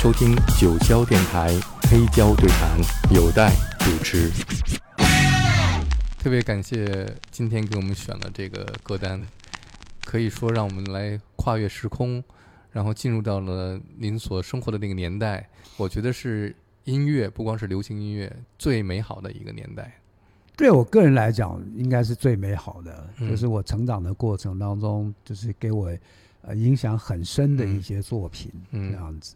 收听九霄电台黑胶对谈，有待主持。特别感谢今天给我们选了这个歌单，可以说让我们来跨越时空，然后进入到了您所生活的那个年代。我觉得是音乐，不光是流行音乐，最美好的一个年代。对我个人来讲，应该是最美好的，嗯就是我成长的过程当中，就是给我呃影响很深的一些作品，嗯这样子。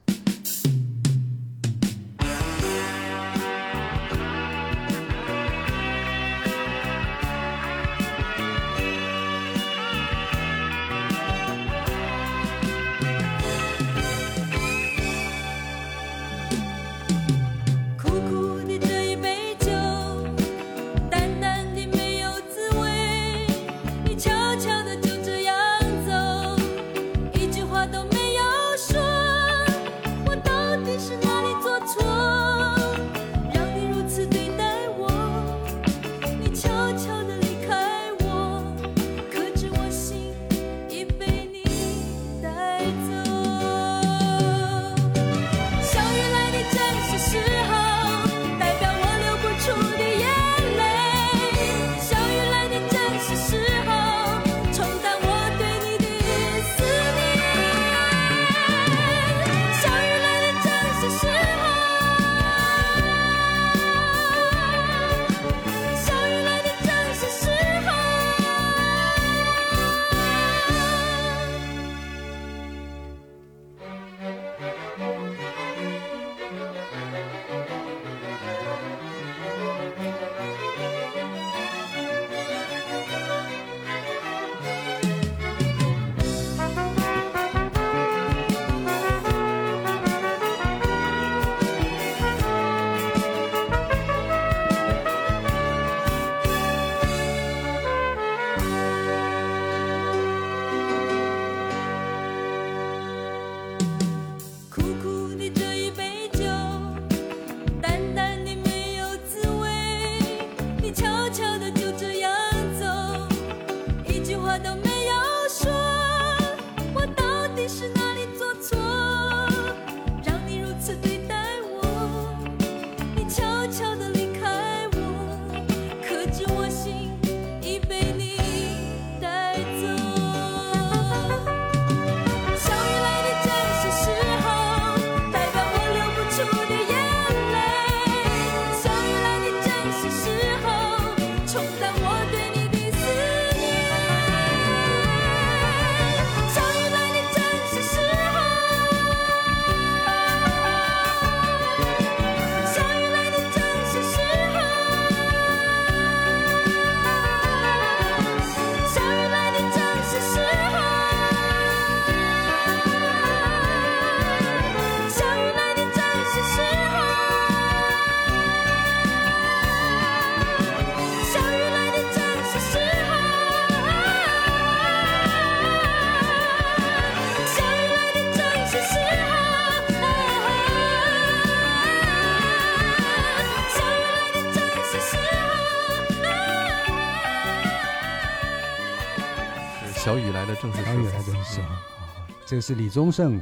这是李宗盛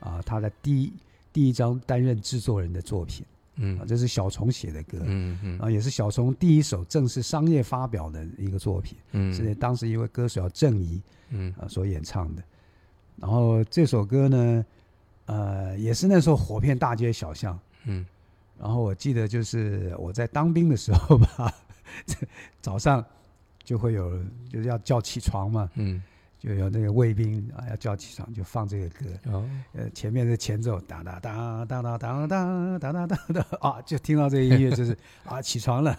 啊，他的第一第一张担任制作人的作品。嗯。啊，这是小虫写的歌，嗯嗯。啊，也是小虫第一首正式商业发表的一个作品，嗯。是当时一位歌手叫郑怡嗯。啊所演唱的。然后这首歌呢，呃，也是那时候火遍大街小巷。嗯。然后我记得就是我在当兵的时候吧，早上就会有就是要叫起床嘛，嗯就有那个卫兵啊要叫起床，就放这个歌。哦呃，前面的前奏哒哒哒哒哒哒哒哒哒哒哒 啊，就听到这个音乐就是啊起床了，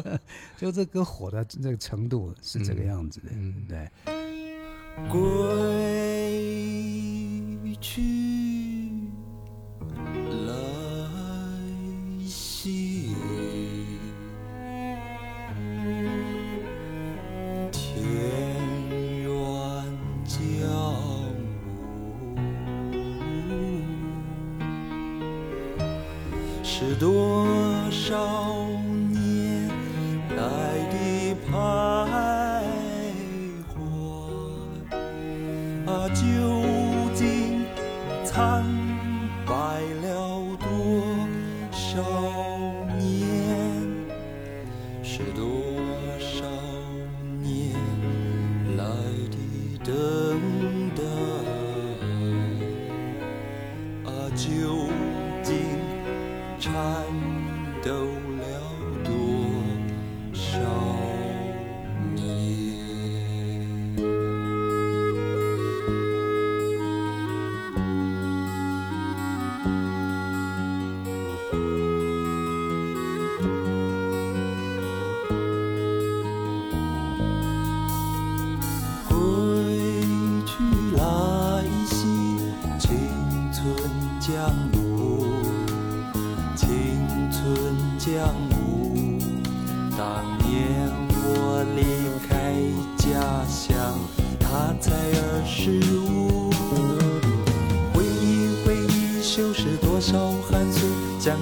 就这歌火的这个程度是这个样子的，嗯对。归去 show.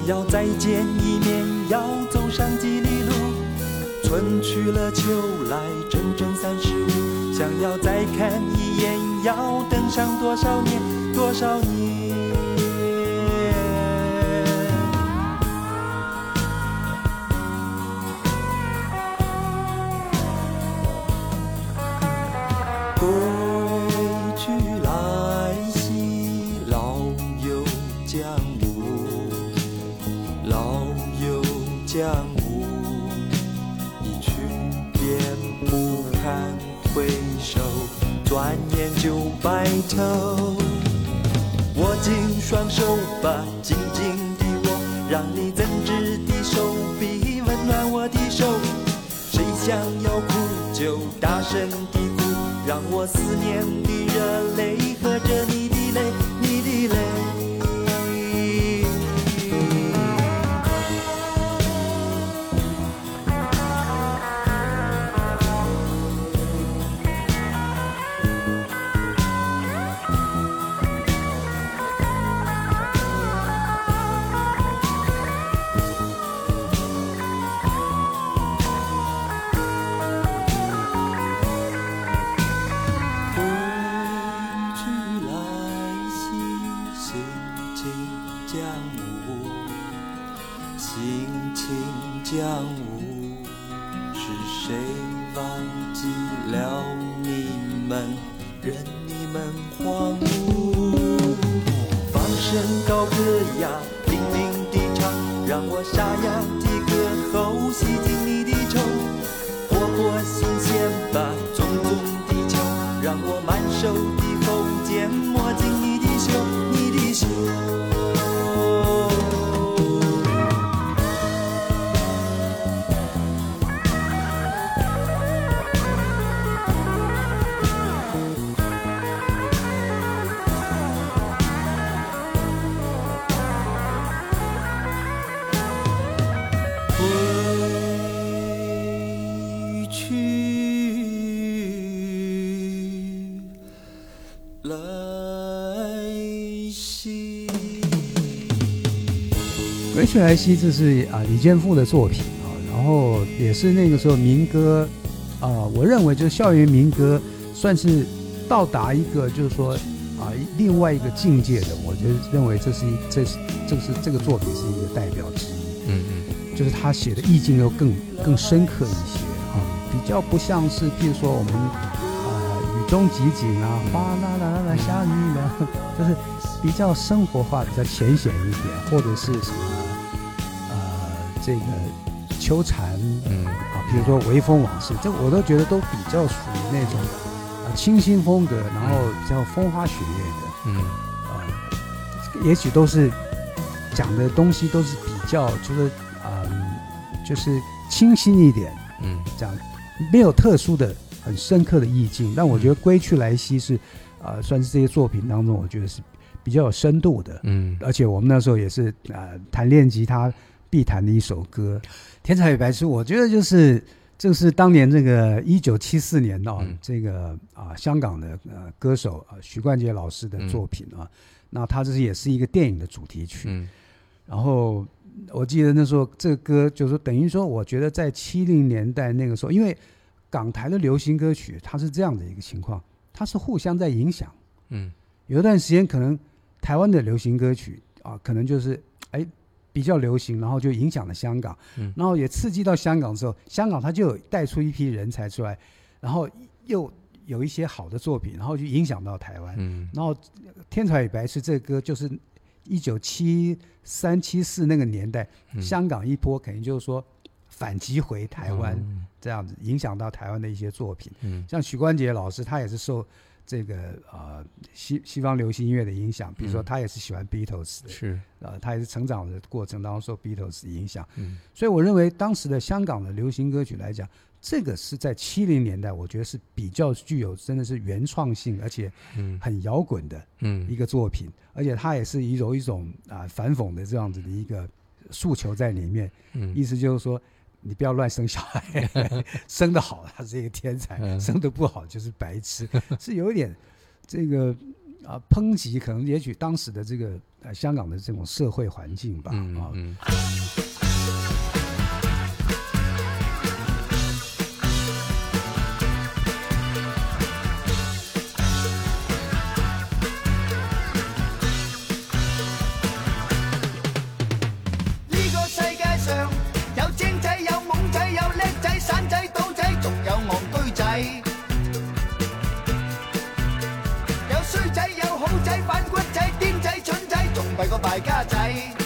要再见一面，要走上几里路。春去了秋来，整整三十五。想要再看一眼，要等上多少年，多少年？白头。握紧双手吧，紧紧地握，让你真挚的手臂温暖我的手。谁想要哭就大声地哭，让我思念的热泪和着你的泪，你的泪。回去来兮，这是啊李健富的作品啊，然后也是那个时候民歌啊，我认为就是校园民歌算是到达一个就是说啊另外一个境界的，我觉得认为这是一这是这个是这个作品是一个代表之一。嗯嗯就是他写的意境又更更深刻一些啊，比较不像是譬如说我们啊、雨中集锦啊，哗啦啦啦啦下雨了，就是比较生活化、比较浅显一点，或者是什么呃这个秋蝉嗯啊，比如说微风往事，这我都觉得都比较属于那种啊清新风格，然后比较风花雪月的。嗯啊，也许都是讲的东西都是比较，就是嗯，就是清新一点，嗯这样没有特殊的、很深刻的意境。但我觉得《归去来兮》是，呃，算是这些作品当中，我觉得是比较有深度的。嗯而且我们那时候也是呃弹练吉他必弹的一首歌，《天才与白痴》。我觉得就是这是当年这个一九七四年哦，嗯这个啊、香港的呃歌手啊、许冠杰老师的作品啊。那他这是也是一个电影的主题曲。嗯然后我记得那时候这个歌就是等于说，我觉得在七零年代那个时候，因为港台的流行歌曲它是这样的一个情况，它是互相在影响。嗯有一段时间可能台湾的流行歌曲啊，可能就是哎比较流行，然后就影响了香港，嗯。然后也刺激到香港之后，香港它就有带出一批人才出来，然后又有一些好的作品，然后就影响到台湾。嗯。然后《天才与白痴》这歌就是一九七三七四那个年代，嗯。香港一波，肯定就是说反击回台湾、嗯。这样子，影响到台湾的一些作品。嗯。像许冠杰老师，他也是受这个呃西西方流行音乐的影响，比如说嗯。他也是喜欢 Beatles 的，是。呃，他也是成长的过程当中受 Beatles 的影响。嗯。所以我认为当时的香港的流行歌曲来讲，这个是在七零年代，我觉得是比较具有真的是原创性，而且嗯。很摇滚的嗯。一个作品，而且它也是一种一种啊、反讽的这样子的一个诉求在里面，嗯。意思就是说。你不要乱生小孩，生的好他是一个天才，嗯。生的不好就是白痴，是有一点这个啊抨击，可能也许当时的这个呃香港的这种社会环境吧，啊，嗯嗯家仔。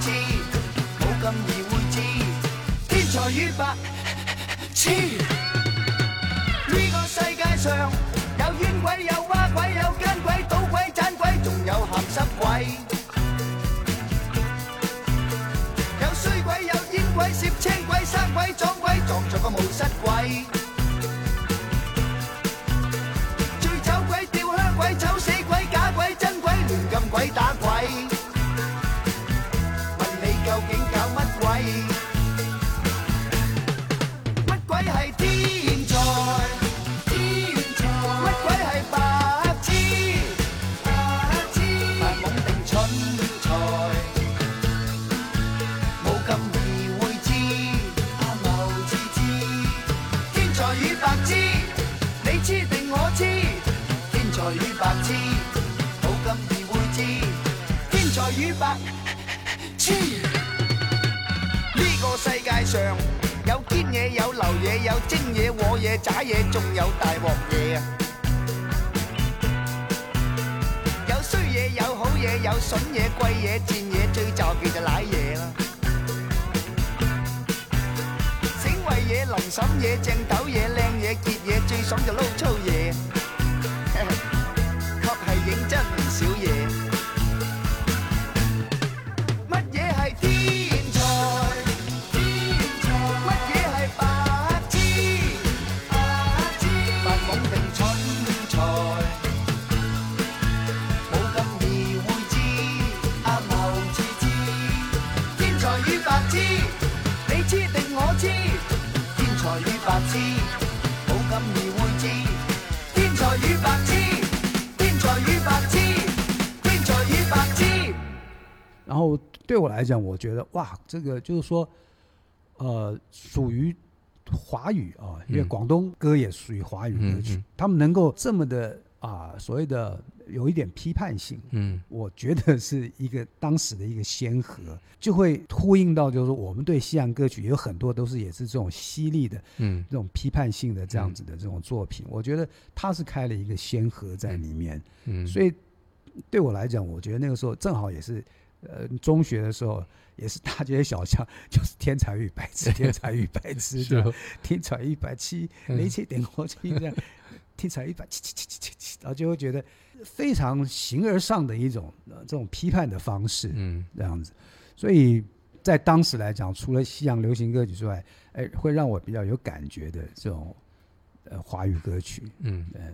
痴，冇咁易会知。天才與白痴。呢個世界上有冤鬼，有蛙鬼，有奸鬼，赌鬼，盞鬼，仲有咸湿鬼。有衰鬼，有煙鬼，攝青鬼，生鬼，撞鬼，撞咗個冇失鬼。有精嘢、和嘢、渣嘢，仲有大镬嘢啊！有衰嘢，有好嘢，有笋嘢、贵嘢、贱嘢，最就忌就濑嘢啦。醒胃嘢、淋婶嘢、正斗嘢、靓嘢、杰嘢，最爽就捞粗嘢，对我来讲，我觉得哇，这个就是说，呃，属于华语啊，因为嗯。广东歌也属于华语歌曲，嗯。嗯他们能够这么的啊，所谓的有一点批判性，嗯。我觉得是一个当时的一个先河，就会呼应到就是说，我们对西洋歌曲有很多都是也是这种犀利的嗯。这种批判性的这样子的这种作品，我觉得他是开了一个先河在里面。嗯，所以对我来讲，我觉得那个时候正好也是，呃，中学的时候也是大街小巷 就是天才与白痴，天才与白痴，是这样哦天才一百七，嗯。雷七点过去这样，天才一百七七七七七七，然后就会觉得非常形而上的一种呃这种批判的方式，嗯这样子，所以在当时来讲，除了西洋流行歌曲之外，哎，会让我比较有感觉的这种呃华语歌曲，嗯呃，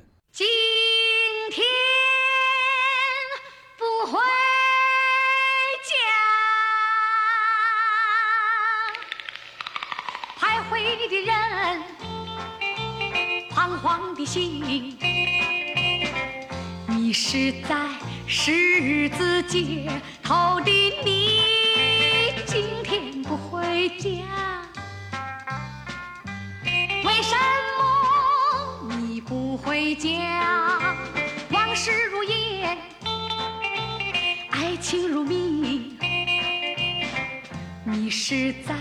的心，迷失在十字街头的你，今天不回家，为什么你不回家？往事如烟，爱情如谜，迷失在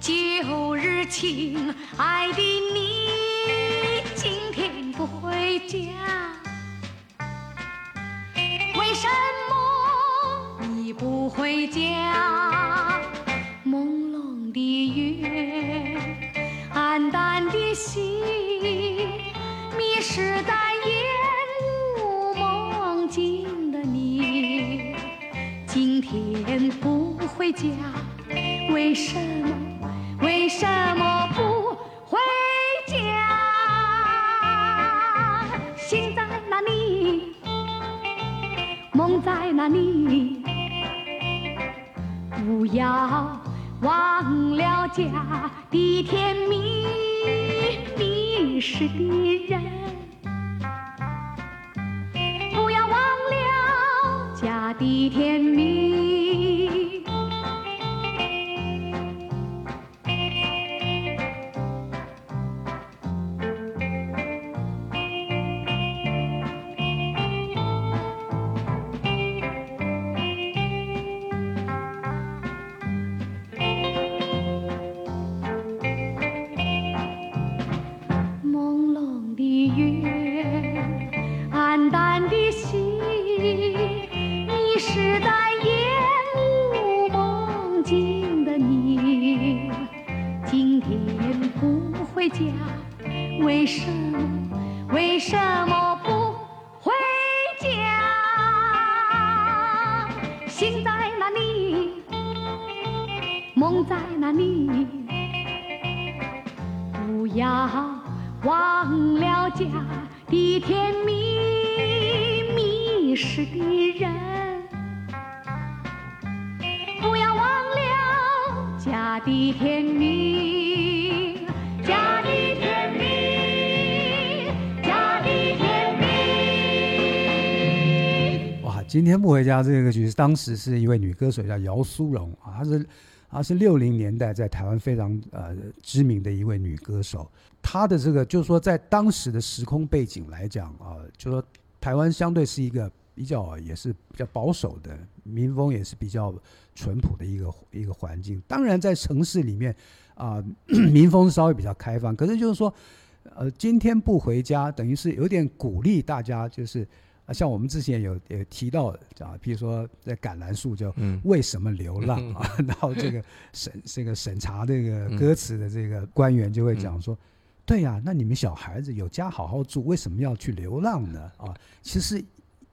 旧日情爱的你，家。为什么你不回家？朦胧的月，黯淡的心，迷失在烟雾梦境的你，今天不回家，为什么？不要忘了家的甜蜜，迷失的人。不要忘了家的甜蜜。家这个歌曲，当时是一位女歌手叫姚苏蓉啊，她是她是六零年代在台湾非常呃知名的一位女歌手。她的这个就是说，在当时的时空背景来讲啊，就说台湾相对是一个比较也是比较保守的民风，也是比较淳朴的一个一个环境。当然，在城市里面啊、民风稍微比较开放，可是就是说，呃，今天不回家，等于是有点鼓励大家，就是啊，像我们之前有有提到啊，比如说在橄榄树叫嗯为什么流浪啊，然后这个 审这个审查这个歌词的这个官员就会讲说。对呀、那你们小孩子有家好好住，为什么要去流浪呢？啊，其实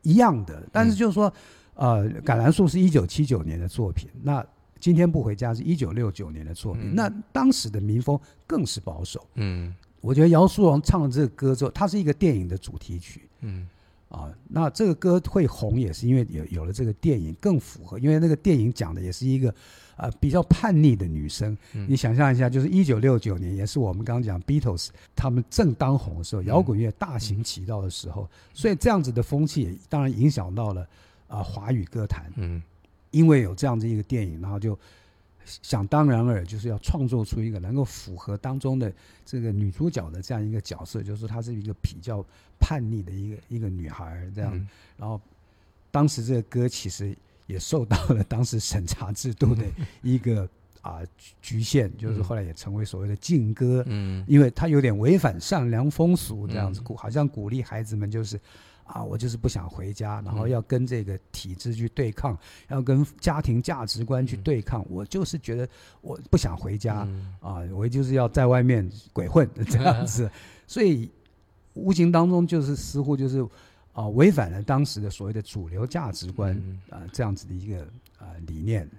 一样的，但是就是说，呃，橄榄树是一九七九年的作品，那今天不回家是一九六九年的作品，嗯那当时的民风更是保守。嗯我觉得姚苏蓉唱了这个歌之后，它是一个电影的主题曲嗯啊。那这个歌会红，也是因为有有了这个电影更符合，因为那个电影讲的也是一个呃比较叛逆的女生。嗯你想象一下，就是一九六九年，也是我们刚刚讲 Beatles 他们正当红的时候，摇滚乐大行其道的时候，所以这样子的风气也当然影响到了啊、华语歌坛。嗯因为有这样子一个电影，然后就想当然尔，就是要创作出一个能够符合当中的这个女主角的这样一个角色，就是她是一个比较叛逆的一个一个女孩儿这样。嗯。然后当时这个歌其实也受到了当时审查制度的一个啊、局局限，就是后来也成为所谓的禁歌。嗯。因为它有点违反善良风俗，这样子嗯。鼓、好像鼓励孩子们就是啊，我就是不想回家，然后嗯要跟这个体制去对抗，要跟家庭价值观去对抗。我就是觉得我不想回家、嗯啊，我就是要在外面鬼混 这样子，所以无形当中就是似乎就是啊违反了当时的所谓的主流价值观嗯啊这样子的一个啊理念。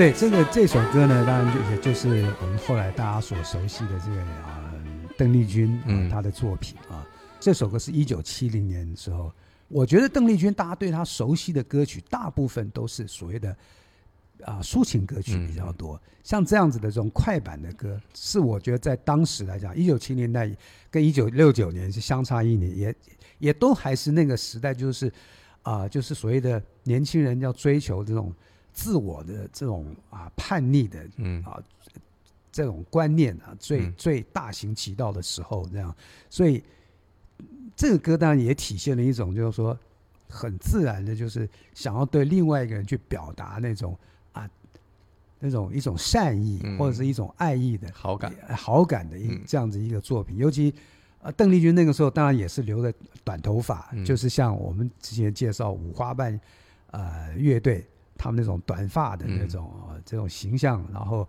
对，这个这首歌呢，当然就也就是我们后来大家所熟悉的这个啊，邓丽君啊嗯她的作品啊。这首歌是一九七零年的时候，我觉得邓丽君大家对她熟悉的歌曲，大部分都是所谓的啊抒情歌曲比较多。像这样子的这种快板的歌，是我觉得在当时来讲，一九七年代跟一九六九年是相差一年，也也都还是那个时代，就是啊、就是所谓的年轻人要追求这种自我的这种啊叛逆的嗯。啊这种观念啊，最、嗯。最大行其道的时候，这样，所以这个歌当然也体现了一种，就是说很自然的，就是想要对另外一个人去表达那种啊那种一种善意、嗯。或者是一种爱意的好感，呃好感的一嗯。这样子一个作品，尤其呃邓丽君那个时候当然也是留的短头发，嗯。就是像我们之前介绍五花瓣呃乐队他们那种短发的那种、呃这种形象，然后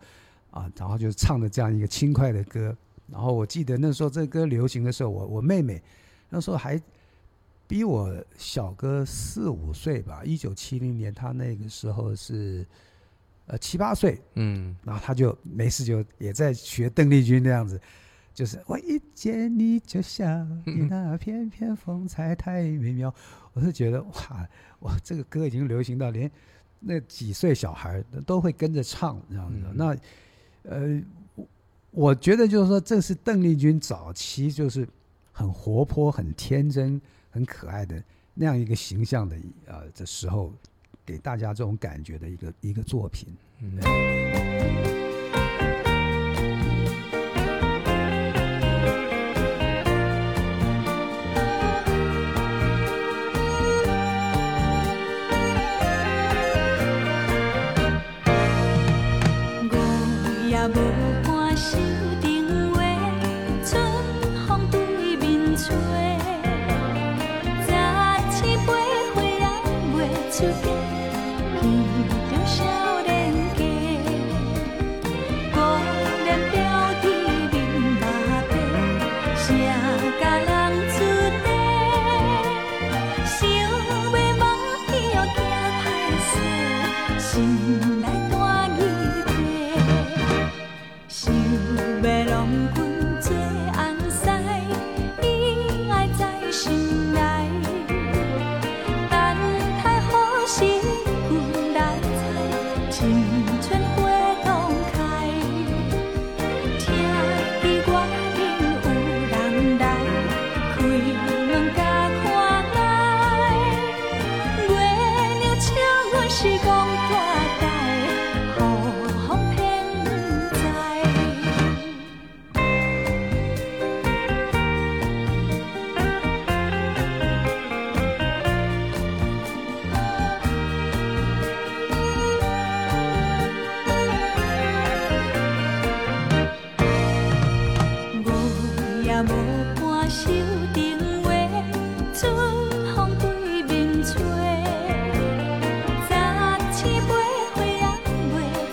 啊、然后就是唱的这样一个轻快的歌，然后我记得那时候这歌流行的时候，我我妹妹那时候还比我小个四五岁吧，一九七零年，她那个时候是呃七八岁，嗯。然后她就没事就也在学邓丽君那样子，就是我一见你就笑，你那翩翩风采太美妙。我是觉得哇，哇，这个歌已经流行到连那几岁小孩都会跟着唱这样子。嗯那呃，我我觉得就是说，这是邓丽君早期就是很活泼、很天真、很可爱的那样一个形象的呃的时候，给大家这种感觉的一个一个作品。嗯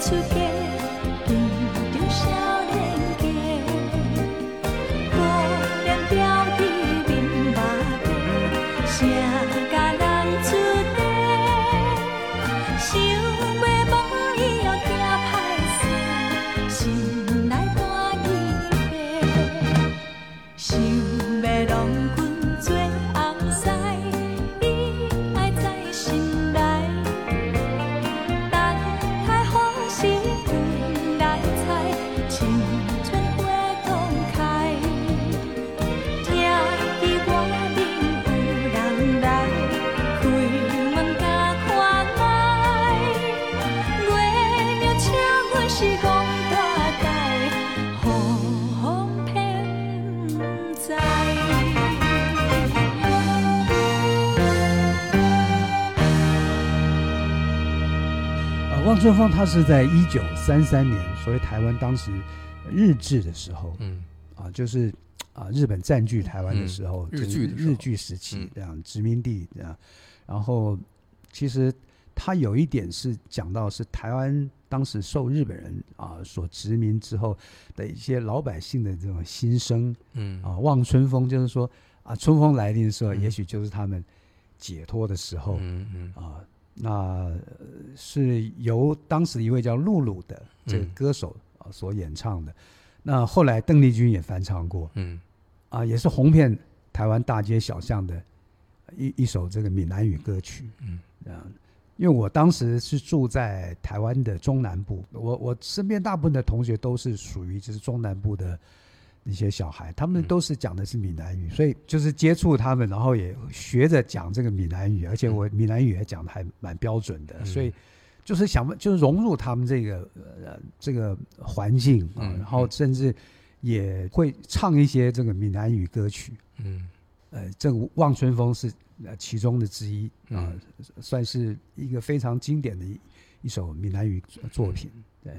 to get 望春风他是在一九三三年，所谓台湾当时日治的时候，嗯。啊，就是啊日本占据台湾的时候，嗯日据日据时期嗯。这样殖民地这样，然后其实他有一点是讲到是台湾当时受日本人啊所殖民之后的一些老百姓的这种心声嗯。啊，望春风就是说啊春风来临的时候，嗯。也许就是他们解脱的时候嗯嗯。啊。那呃是由当时一位叫露露的这个嗯歌手啊所演唱的。那后来邓丽君也翻唱过嗯啊，也是红遍台湾大街小巷的一一首这个闽南语歌曲。嗯这样，因为我当时是住在台湾的中南部，我我身边大部分的同学都是属于就是中南部的一些小孩，他们嗯。都是讲的是闽南语，所以就是接触他们，然后也学着讲这个闽南语，而且我闽南语也讲的还蛮标准的，嗯。所以就是想就是融入他们这个呃这个环境啊，嗯。然后甚至也会唱一些这个闽南语歌曲。嗯。呃，这个《望春风》是呃其中的之一啊、嗯算是一个非常经典的一一首闽南语作品。对，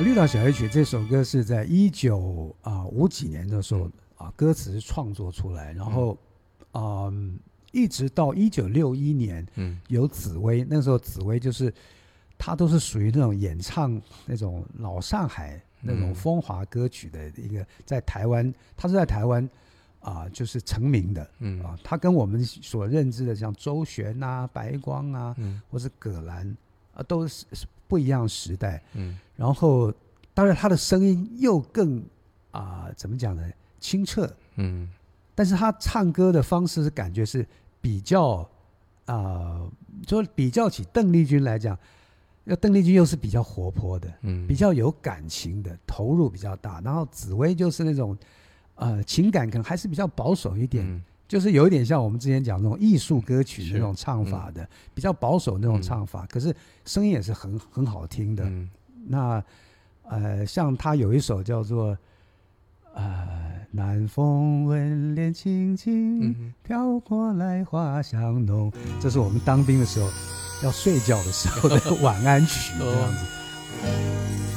绿岛小夜曲》这首歌是在一九啊五几年的时候啊，歌词创作出来，然后啊、一直到一九六一年嗯有紫薇，那时候紫薇就是她都是属于那种演唱那种老上海那种嗯风华歌曲的一个，在台湾，她是在台湾啊、就是成名的嗯啊，她跟我们所认知的像周璇啊、白光啊，嗯或是葛兰啊，都是是不一样时代。嗯然后，当然他的声音又更啊、怎么讲呢？清澈，嗯但是他唱歌的方式是感觉是比较啊、就比较起邓丽君来讲，那邓丽君又是比较活泼的，嗯比较有感情的，投入比较大。然后紫薇就是那种呃情感可能还是比较保守一点，嗯就是有一点像我们之前讲那种艺术歌曲是那种唱法的，比较保守那种嗯唱法，可是声音也是很很好听的。嗯那呃，像他有一首叫做呃“南风吻脸轻轻嗯飘过来，花香浓”，这是我们当兵的时候要睡觉的时候的晚安曲，这样子。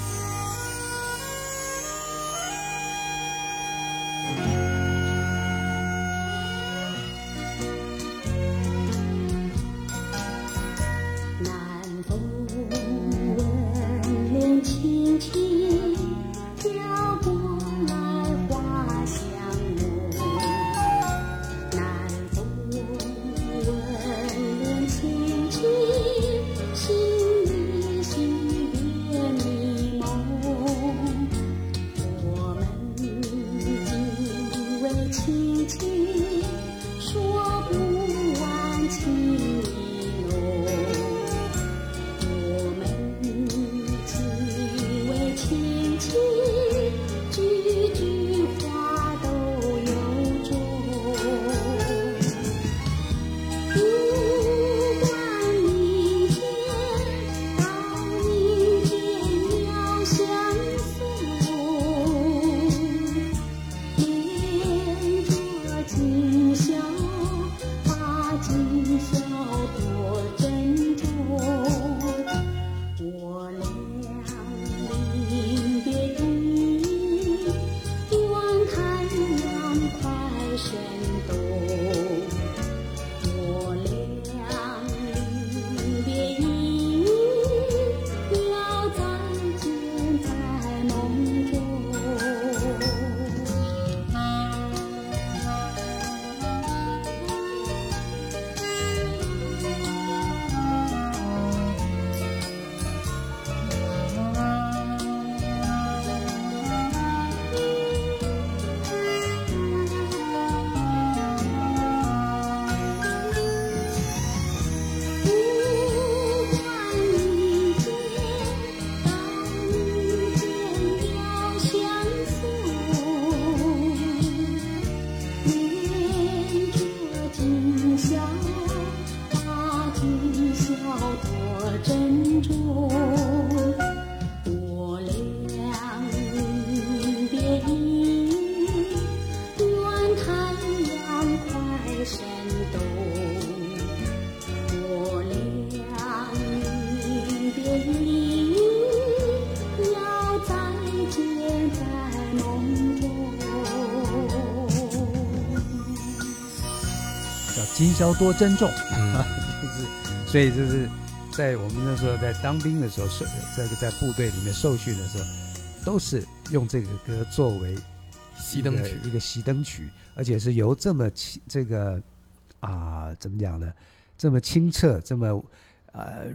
叫今宵多珍重。嗯 就是，所以就是在我们那时候在当兵的时候，受这个在部队里面受训的时候，都是用这个歌作为熄灯曲一个熄灯曲，而且是由这么清这个啊怎么讲呢？这么清澈，这么呃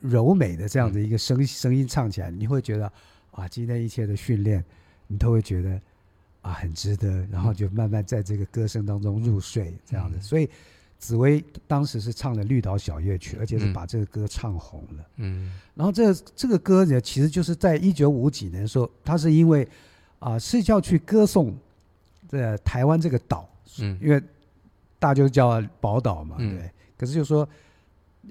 柔美的这样的一个声声音唱起来，你会觉得啊，今天一切的训练，你都会觉得啊很值得，然后就慢慢在这个歌声当中入睡这样的。嗯所以紫薇当时是唱的《绿岛小夜曲》，而且是嗯把这个歌唱红了。嗯。然后这这个歌呢，其实就是在一九五几年的时候，他是因为啊、是要去歌颂这台湾这个岛，嗯。因为大家就叫宝岛嘛，嗯。对。可是就说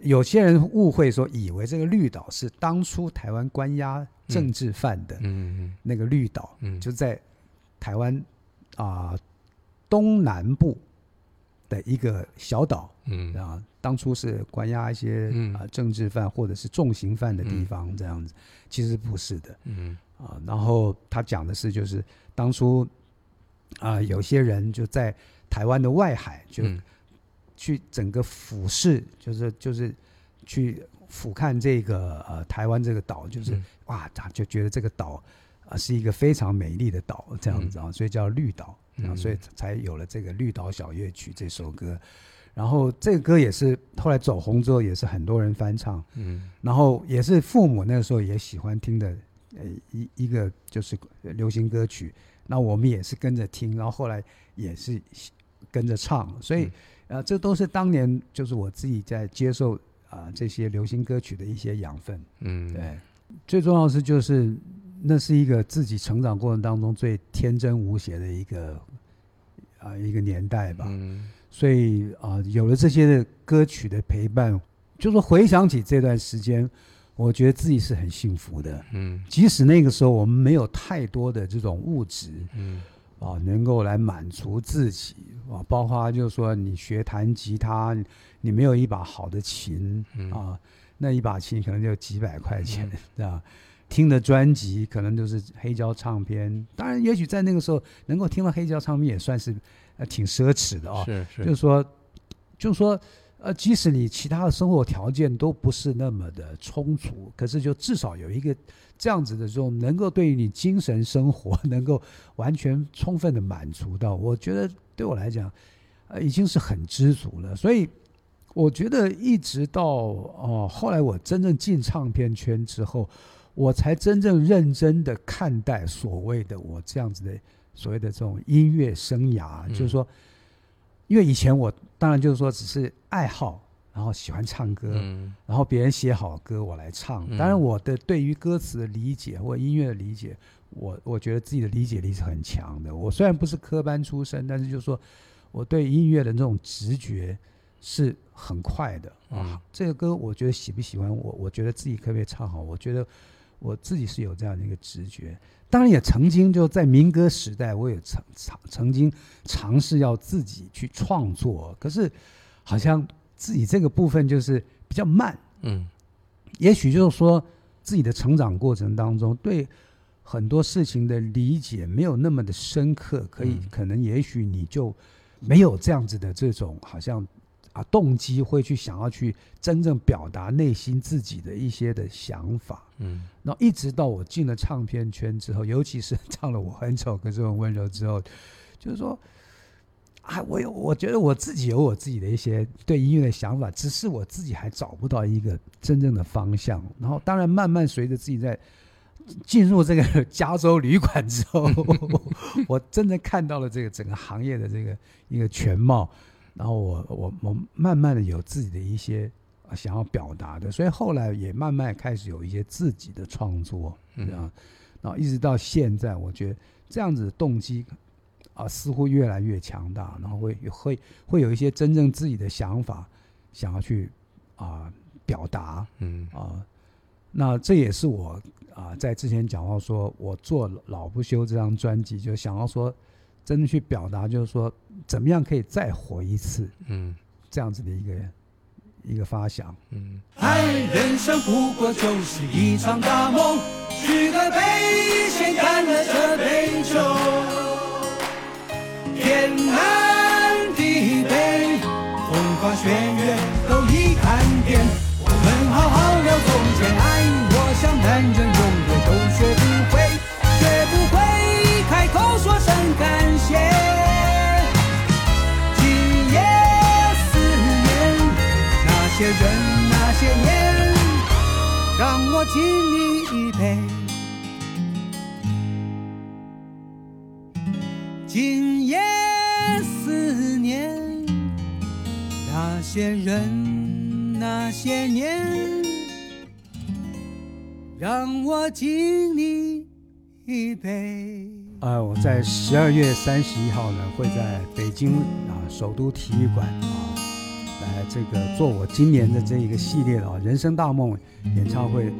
有些人误会说，以为这个绿岛是当初台湾关押政治犯的嗯。那个绿岛，嗯。就在台湾啊、东南部的一个小岛，嗯。啊，当初是关押一些嗯。啊、政治犯或者是重刑犯的地嗯。方，这样子，其实不是的。嗯。啊。然后他讲的是，就是当初啊、有些人就在台湾的外海，就嗯。去整个俯视，就是就是去俯瞰这个呃台湾这个岛，就是、嗯。哇，他就觉得这个岛啊、是一个非常美丽的岛，这样子啊，所以叫绿岛啊，嗯。所以才有了这个《绿岛小夜曲》这首歌。然后这个歌也是后来走红之后，也是很多人翻唱，嗯。然后也是父母那个时候也喜欢听的，呃一一个就是流行歌曲，那我们也是跟着听，然后后来也是跟着唱，所以、呃这都是当年就是我自己在接受啊、这些流行歌曲的一些养分。嗯。对，最重要的是就是那是一个自己成长过程当中最天真无邪的一个啊、一个年代吧。嗯所以啊、有了这些的歌曲的陪伴，就是回想起这段时间，我觉得自己是很幸福的。嗯即使那个时候我们没有太多的这种物质嗯啊，能够来满足自己啊，包括就是说你学弹吉他，你没有一把好的琴嗯啊，那一把琴可能就几百块钱，对吧？听的专辑可能就是黑胶唱片，当然，也许在那个时候能够听到黑胶唱片也算是呃挺奢侈的啊哦。是就是说，就是说，呃，即使你其他的生活条件都不是那么的充足，可是就至少有一个这样子的这种能够对于你精神生活 能够完全充分的满足到，我觉得对我来讲，呃，已经是很知足了。所以，我觉得一直到哦、后来我真正进唱片圈之后，我才真正认真的看待所谓的我这样子的所谓的这种音乐生涯，嗯就是说，因为以前我当然就是说只是爱好，然后喜欢唱歌，嗯然后别人写好歌我来唱。嗯当然，我的对于歌词的理解或音乐的理解，我我觉得自己的理解力是很强的。我虽然不是科班出身，但是就是说我对音乐的那种直觉是很快的嗯啊。这个歌我觉得喜不喜欢我，我觉得自己可不可以唱好，我觉得我自己是有这样的一个直觉。当然也曾经就在民歌时代，我也曾曾曾经尝试要自己去创作，可是好像自己这个部分就是比较慢，嗯。也许就是说自己的成长过程当中对很多事情的理解没有那么的深刻，可以、嗯。可能也许你就没有这样子的这种好像啊动机会去想要去真正表达内心自己的一些的想法。嗯然后一直到我进了唱片圈之后，尤其是 唱了《我很丑可是很温柔》之后，就是说，啊，我有，我觉得我自己有我自己的一些对音乐的想法，只是我自己还找不到一个真正的方向。然后，当然慢慢随着自己在进入这个 加州旅馆之后，我真的看到了这个整个行业的这个一个全貌。然后我我我慢慢的有自己的一些啊想要表达的，所以后来也慢慢开始有一些自己的创作，这样，然后一直到现在，我觉得这样子的动机啊似乎越来越强大，然后会会会有一些真正自己的想法想要去啊表达嗯。啊，那这也是我啊在之前讲到说，我做《老不休》这张专辑，就想要说真的去表达，就是说怎么样可以再活一次嗯这样子的一个一个发想。嗯爱人生不过就是一场大梦，举个杯，先干了这杯酒。天南地北，风花雪月敬你一杯。今夜思念，那些人那些年，让我敬你一杯。呃，我在十二月三十一号呢，会在北京啊首都体育馆啊，来这个做我今年的这一个系列的啊人生大梦演唱会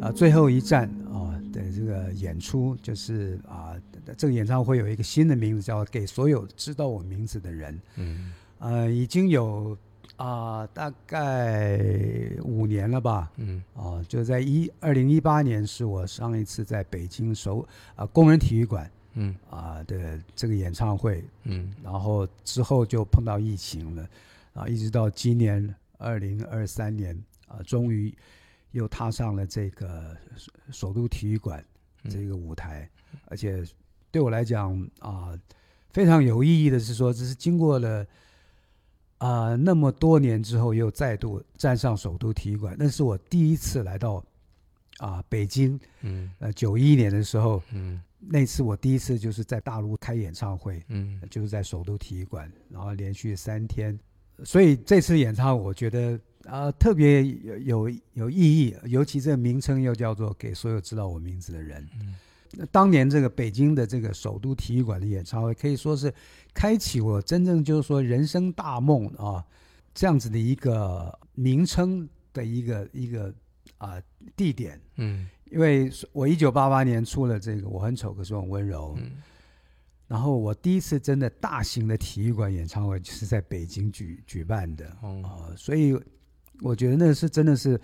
啊最后一站啊的这个演出，就是啊这个演唱会有一个新的名字叫《给所有知道我名字的人》。嗯呃，已经有啊、大概五年了吧。嗯啊，就在一二零一八年是我上一次在北京首啊工人体育馆嗯啊的这个演唱会，嗯然后之后就碰到疫情了，啊，一直到今年二零二三年啊，终于又踏上了这个首首都体育馆这个舞台，而且对我来讲啊，非常有意义的是说，这是经过了啊那么多年之后，又再度站上首都体育馆，那是我第一次来到啊北京，嗯。呃，九一年的时候，嗯。那次我第一次就是在大陆开演唱会，嗯。就是在首都体育馆，然后连续三天，所以这次演唱我觉得啊、特别有有有意义，尤其这个名称又叫做给所有知道我名字的人。那当年这个北京的这个首都体育馆的演唱会，可以说是开启我真正就是说人生大梦啊，这样子的一个名称的一个一个啊、地点。嗯因为我一九八八年出了这个《我很丑可是我很温柔》，嗯然后我第一次真的大型的体育馆演唱会就是在北京举举办的啊、哦所以我觉得那是真的是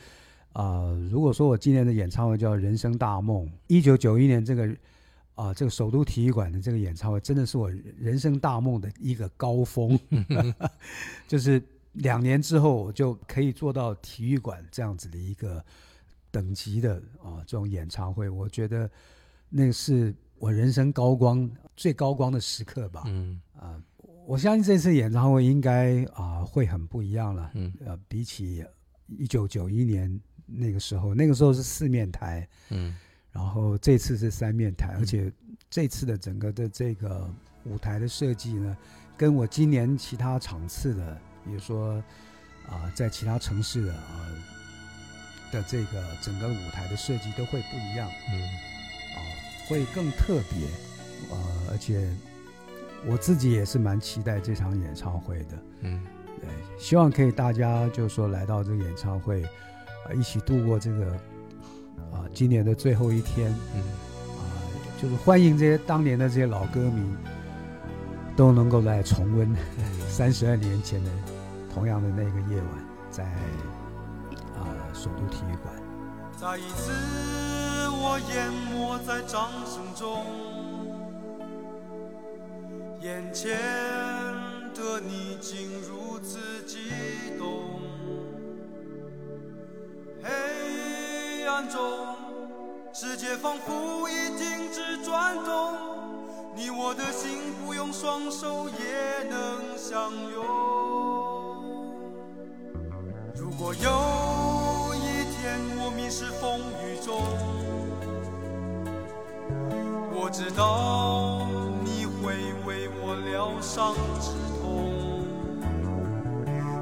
啊、如果说我今年的演唱会叫人生大梦，一九九一年这个啊、这个首都体育馆的这个演唱会真的是我人生大梦的一个高峰 就是两年之后我就可以做到体育馆这样子的一个等级的啊、这种演唱会，我觉得那是我人生高光最高光的时刻吧。嗯啊，我相信这次演唱会应该啊会很不一样了。嗯呃，比起一九九一年那个时候，那个时候是四面台，嗯然后这次是三面台，而且这次的整个的这个舞台的设计呢，跟我今年其他场次的，比如说啊、在其他城市的啊、的这个整个舞台的设计都会不一样。嗯啊，会更特别，呃，而且我自己也是蛮期待这场演唱会的，嗯。对，希望可以大家就是说来到这个演唱会，啊、一起度过这个啊、今年的最后一天，嗯。啊、就是欢迎这些当年的这些老歌迷都能够来重温 三十二年前的同样的那个夜晚，在啊、首都体育馆。再一次，我淹没在掌声中，眼前的你竟如此激动，黑暗中，世界仿佛已停止转动，你我的心不用双手也能相拥。如果有我迷失风雨中，我知道你会为我疗伤止痛。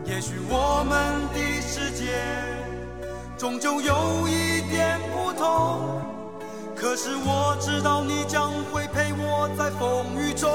也许我们的世界终究有一点不同，可是我知道你将会陪我在风雨中。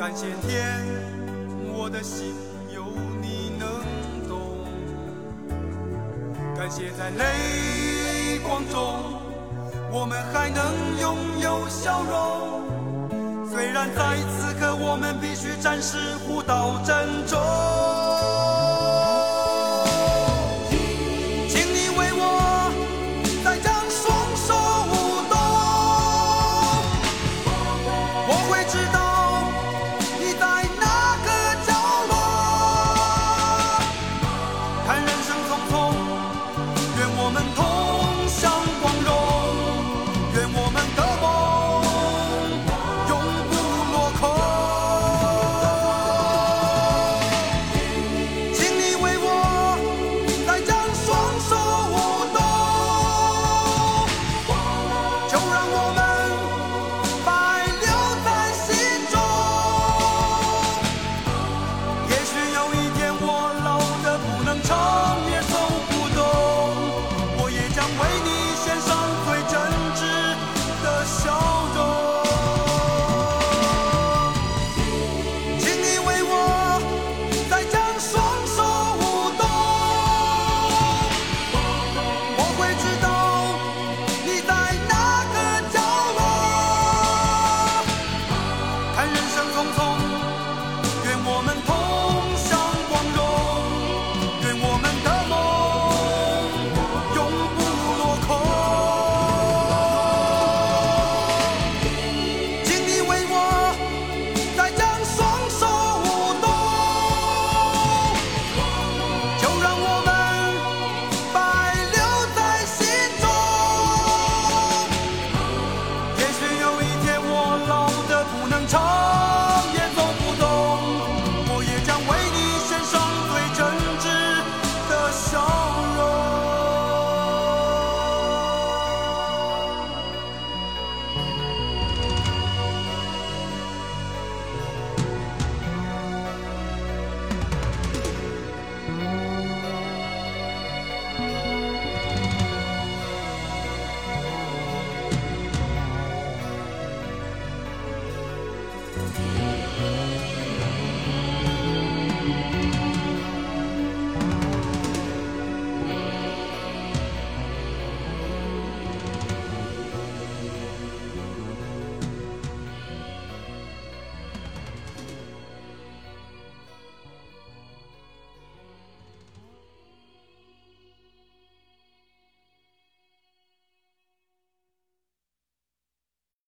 感谢天，我的心有你能懂，感谢在泪光中，我们还能拥有笑容。虽然在此刻我们必须暂时互道珍重。